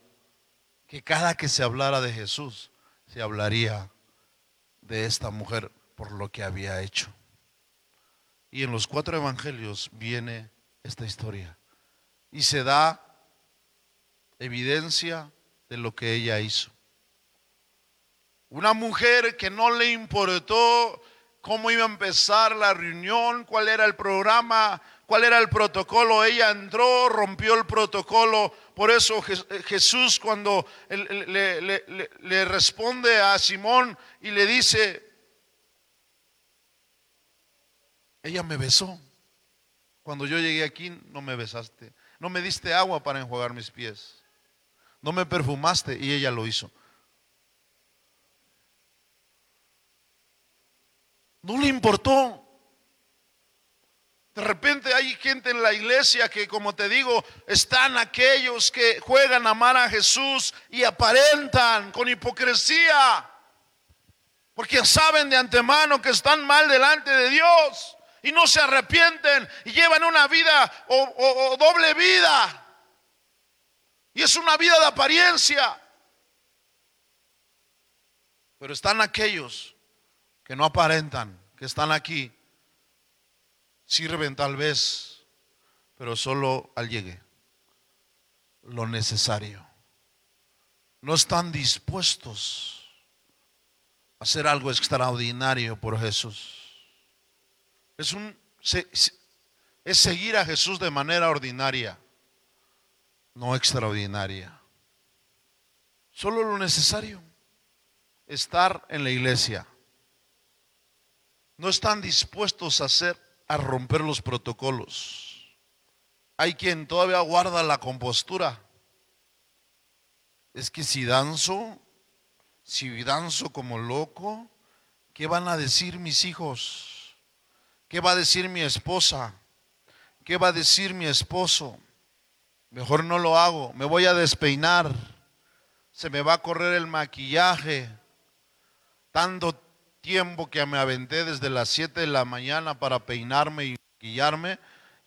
que cada que se hablara de Jesús, se hablaría de esta mujer por lo que había hecho. Y en los cuatro evangelios viene esta historia. Y se da evidencia de lo que ella hizo. Una mujer que no le importó cómo iba a empezar la reunión, cuál era el programa, cuál era el protocolo. Ella entró, rompió el protocolo. Por eso Jesús cuando le, le responde a Simón y le dice, ella me besó. Cuando yo llegué aquí no me besaste, no me diste agua para enjuagar mis pies, no me perfumaste y ella lo hizo. No le importó. De repente hay gente en la iglesia que, como te digo, están aquellos que juegan a amar a Jesús y aparentan con hipocresía, porque saben de antemano que están mal delante de Dios y no se arrepienten y llevan una vida o, doble vida. Y es una vida de apariencia. Pero están aquellos que no aparentan, que están aquí, sirven tal vez, pero solo al llegue, lo necesario. No están dispuestos a hacer algo extraordinario por Jesús. Es, un, es seguir a Jesús de manera ordinaria, no extraordinaria. Solo lo necesario, estar en la iglesia. No están dispuestos a hacer, a romper los protocolos. Hay quien todavía guarda la compostura. Es que si danzo, si danzo como loco, ¿qué van a decir mis hijos? ¿Qué va a decir mi esposa? ¿qué va a decir mi esposo? Mejor no lo hago, me voy a despeinar, se me va a correr el maquillaje, tanto tiempo que me aventé desde las 7 de la mañana para peinarme y maquillarme,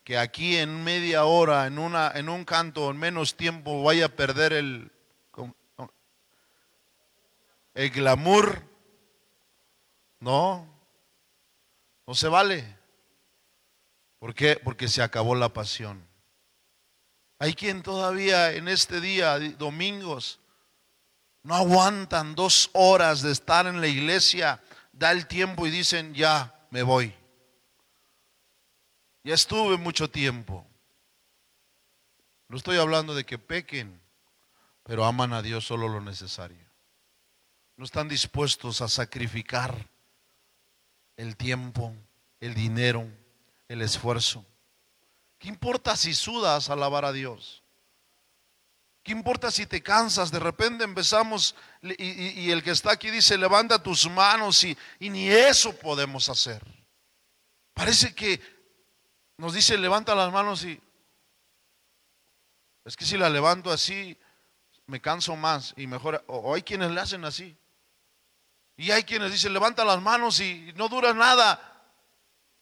que aquí en media hora, en, una, en un canto, en menos tiempo, vaya a perder el, el glamour. No, no se vale. ¿Por qué? Porque se acabó la pasión. Hay quien todavía en este día, domingos, no aguantan dos horas de estar en la iglesia, da el tiempo y dicen, ya me voy. Ya estuve mucho tiempo. No estoy hablando de que pequen, pero aman a Dios solo lo necesario. No están dispuestos a sacrificar el tiempo, el dinero, el esfuerzo. ¿Qué importa si sudas alabar a Dios? ¿Qué importa si te cansas? De repente empezamos y, el que está aquí dice, levanta tus manos y, y ni eso podemos hacer. Parece que nos dice, levanta las manos y es que si la levanto así, me canso más y mejor. O, hay quienes le hacen así. Y hay quienes dicen, levanta las manos y no dura nada.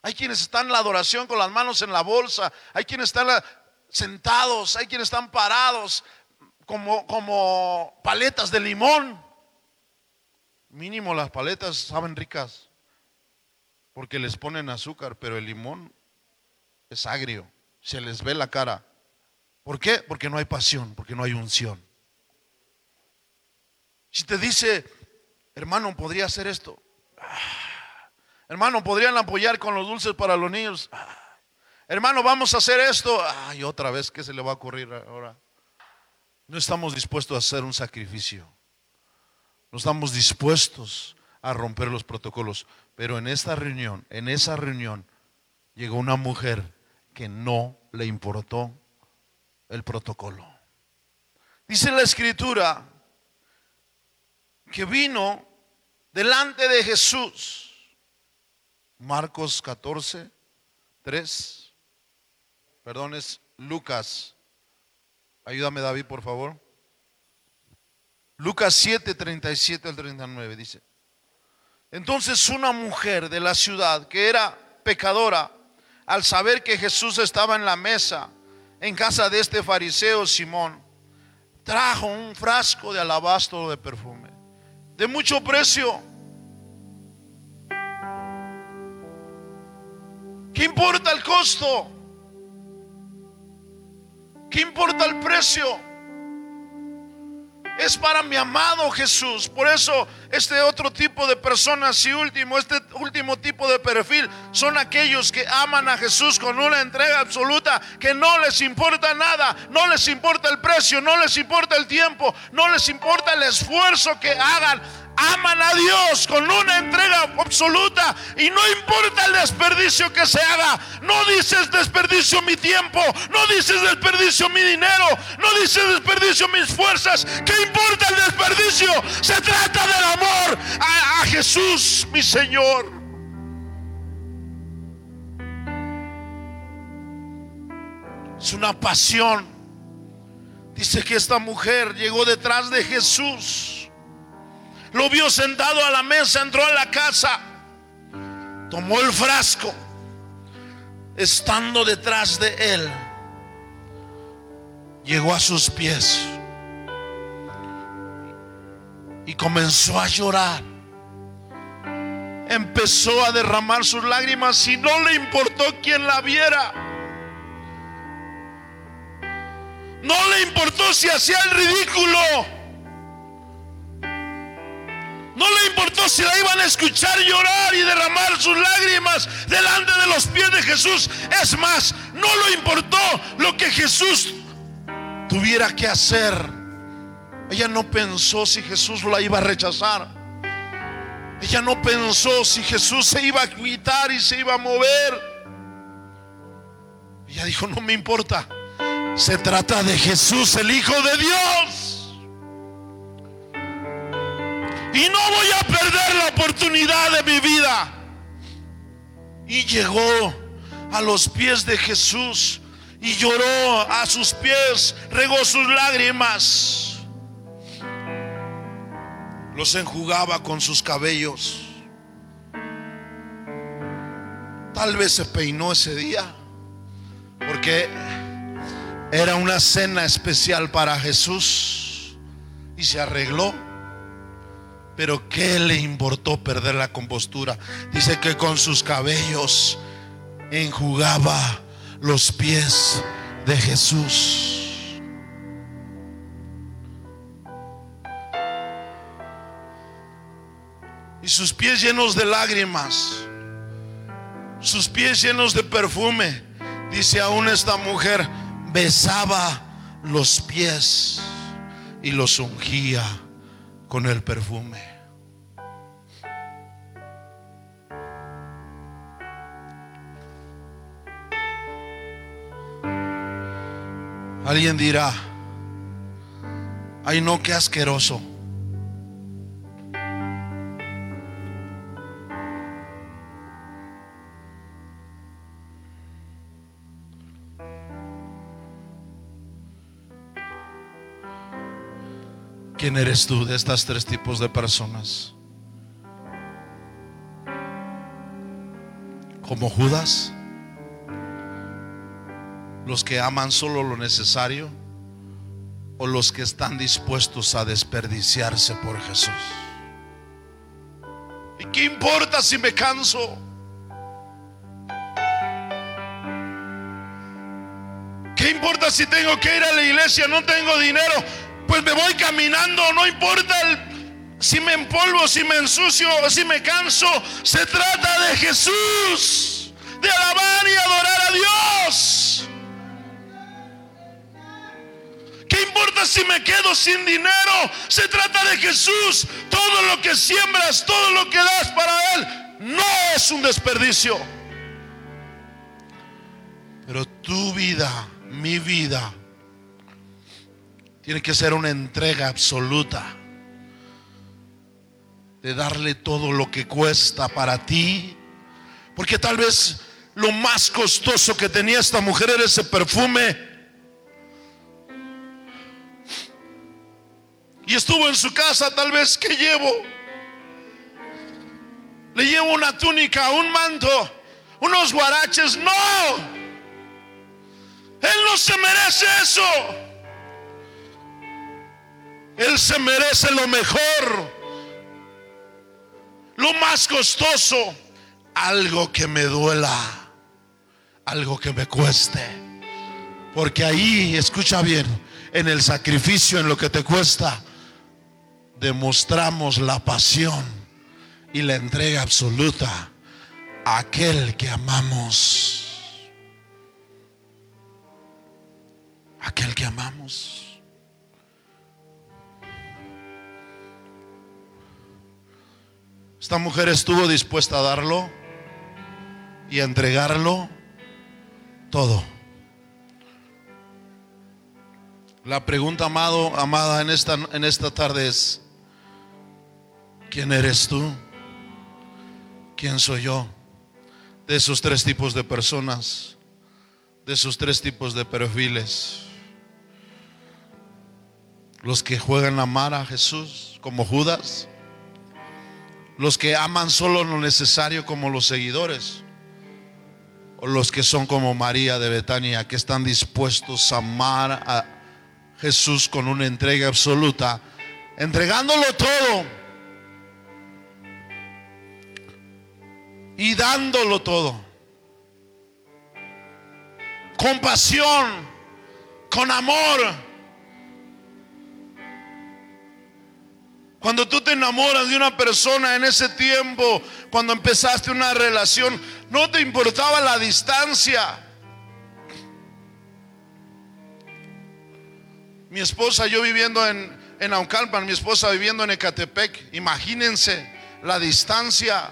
Hay quienes están en la adoración con las manos en la bolsa. Hay quienes están sentados. Hay quienes están parados como, como paletas de limón. Mínimo las paletas saben ricas porque les ponen azúcar, pero el limón es agrio. Se les ve la cara. ¿Por qué? Porque no hay pasión, porque no hay unción. Si te dice, hermano, podría hacer esto. Ah, hermano, podrían apoyar con los dulces para los niños. Ah, hermano, vamos a hacer esto. Ay, otra vez, ¿qué se le va a ocurrir ahora? No estamos dispuestos a hacer un sacrificio. No estamos dispuestos a romper los protocolos. Pero en esta reunión, en esa reunión, llegó una mujer que no le importó el protocolo. Dice la escritura que vino delante de Jesús. Marcos 14, 3. Perdón, es Lucas. Ayúdame David, por favor. Lucas 7, 37 al 39 dice. Entonces una mujer de la ciudad que era pecadora, al saber que Jesús estaba en la mesa en casa de este fariseo Simón, trajo un frasco de alabastro de perfume, de mucho precio. ¿Qué importa el costo? ¿Qué importa el precio? es para mi amado Jesús. Por eso este otro tipo de personas y último, este último tipo de perfil son aquellos que aman a Jesús con una entrega absoluta, que no les importa nada, no les importa el precio, no les importa el tiempo, no les importa el esfuerzo que hagan aman a Dios con una entrega absoluta y no importa el desperdicio que se haga. No dices desperdicio mi tiempo, no dices desperdicio mi dinero, no dices desperdicio mis fuerzas. ¿Qué importa el desperdicio? Se trata del amor a, a Jesús, mi Señor. Es una pasión. Dice que esta mujer llegó detrás de Jesús lo vio sentado a la mesa, entró a la casa, tomó el frasco, estando detrás de él, llegó a sus pies y comenzó a llorar. Empezó a derramar sus lágrimas y no le importó quien la viera. No le importó si hacía el ridículo. No le importó si la iban a escuchar llorar y derramar sus lágrimas delante de los pies de Jesús. Es más, no le importó lo que Jesús tuviera que hacer. Ella no pensó si Jesús la iba a rechazar. Ella no pensó si Jesús se iba a quitar y se iba a mover. Ella dijo, no me importa. Se trata de Jesús, el Hijo de Dios. Y no voy a perder la oportunidad de mi vida. Y llegó a los pies de Jesús y lloró a sus pies, regó sus lágrimas. Los enjugaba con sus cabellos. Tal vez se peinó ese día porque era una cena especial para Jesús y se arregló. Pero ¿qué le importó perder la compostura? Dice que con sus cabellos enjugaba los pies de Jesús. Y sus pies llenos de lágrimas, sus pies llenos de perfume. Dice aún esta mujer, besaba los pies y los ungía con el perfume. Alguien dirá, ay no, qué asqueroso. ¿Quién eres tú de estas tres tipos de personas? Como Judas, los que aman solo lo necesario o los que están dispuestos a desperdiciarse por Jesús. ¿Y qué importa si me canso? ¿Qué importa si tengo que ir a la iglesia? No tengo dinero pues me voy caminando, no importa si me empolvo, si me ensucio o si me canso, se trata de Jesús, de alabar y adorar a Dios. ¿Qué importa si me quedo sin dinero? Se trata de Jesús. Todo lo que siembras, todo lo que das para Él, no es un desperdicio. Pero tu vida, mi vida, tiene que ser una entrega absoluta. De darle todo lo que cuesta para ti. Porque tal vez lo más costoso que tenía esta mujer era ese perfume. Y estuvo en su casa, tal vez, que llevo? Le llevo una túnica, un manto, unos guaraches. No. Él no se merece eso. Él se merece lo mejor, lo más costoso, algo que me duela, algo que me cueste. Porque ahí, escucha bien, en el sacrificio, en lo que te cuesta, demostramos la pasión y la entrega absoluta a aquel que amamos. Aquel que amamos. Esta mujer estuvo dispuesta a darlo y a entregarlo todo. La pregunta, amado, amada, en esta, en esta tarde es, ¿quién eres tú? ¿Quién soy yo? De esos tres tipos de personas, de esos tres tipos de perfiles. Los que juegan a amar a Jesús como Judas los que aman solo lo necesario como los seguidores, o los que son como María de Betania, que están dispuestos a amar a Jesús con una entrega absoluta, entregándolo todo. Y dándolo todo, con pasión, con amor Cuando tú te enamoras de una persona en ese tiempo, cuando empezaste una relación, no te importaba la distancia. Mi esposa, yo viviendo en, en Aucalpan, mi esposa viviendo en Ecatepec, imagínense la distancia.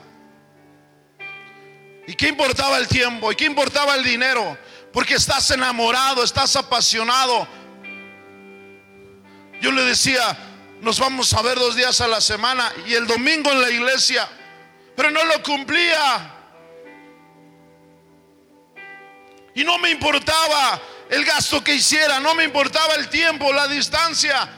¿Y qué importaba el tiempo? ¿Y qué importaba el dinero? Porque estás enamorado, estás apasionado. Yo le decía, nos vamos a ver dos días a la semana y el domingo en la iglesia, pero no lo cumplía. Y no me importaba el gasto que hiciera, no me importaba el tiempo, la distancia.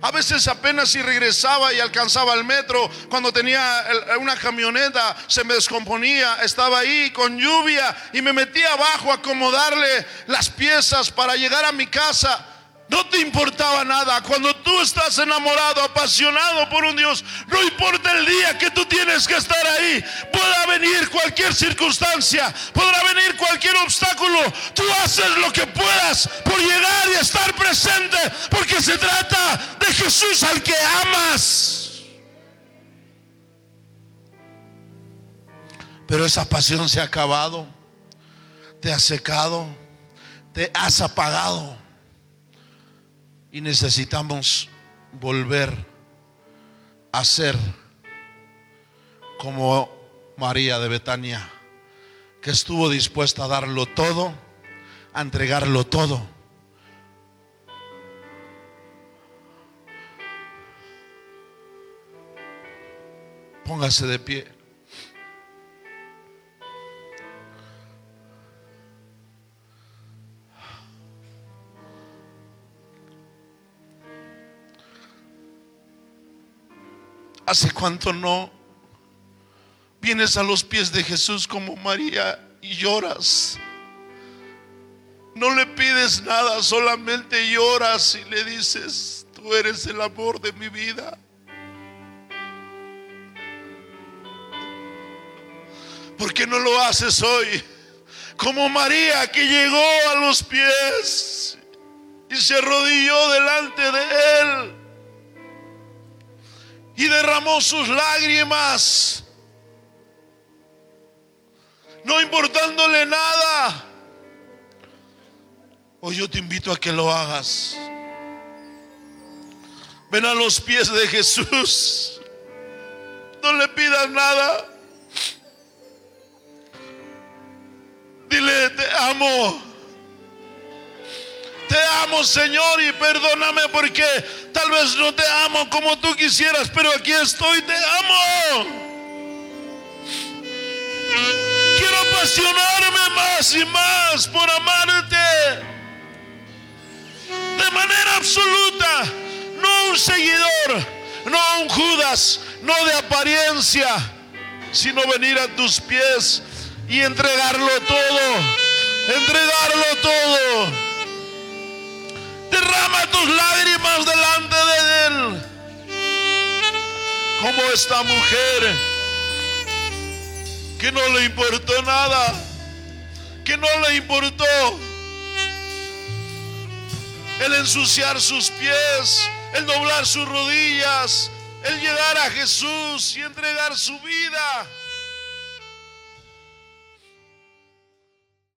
A veces apenas si regresaba y alcanzaba el metro, cuando tenía una camioneta se me descomponía, estaba ahí con lluvia y me metía abajo a acomodarle las piezas para llegar a mi casa. No te importaba nada. Cuando tú estás enamorado, apasionado por un Dios, no importa el día que tú tienes que estar ahí. Pueda venir cualquier circunstancia, podrá venir cualquier obstáculo. Tú haces lo que puedas por llegar y estar presente, porque se trata de Jesús al que amas. Pero esa pasión se ha acabado, te ha secado, te has apagado. Y necesitamos volver a ser como María de Betania, que estuvo dispuesta a darlo todo, a entregarlo todo. Póngase de pie. ¿Hace cuánto no vienes a los pies de Jesús como María y lloras? No le pides nada, solamente lloras y le dices, tú eres el amor de mi vida. ¿Por qué no lo haces hoy? Como María que llegó a los pies y se arrodilló delante de él y derramó sus lágrimas, no importándole nada. Hoy yo te invito a que lo hagas. Ven a los pies de Jesús. No le pidas nada. Dile, te amo. Te amo, Señor, y perdóname porque tal vez no te amo como tú quisieras, pero aquí estoy, te amo. Quiero apasionarme más y más por amarte. De manera absoluta, no un seguidor, no un Judas, no de apariencia, sino venir a tus pies y entregarlo todo. Entregarlo todo derrama tus lágrimas delante de Él. Como esta mujer que no le importó nada, que no le importó el ensuciar sus pies, el doblar sus rodillas, el llegar a Jesús y entregar su vida.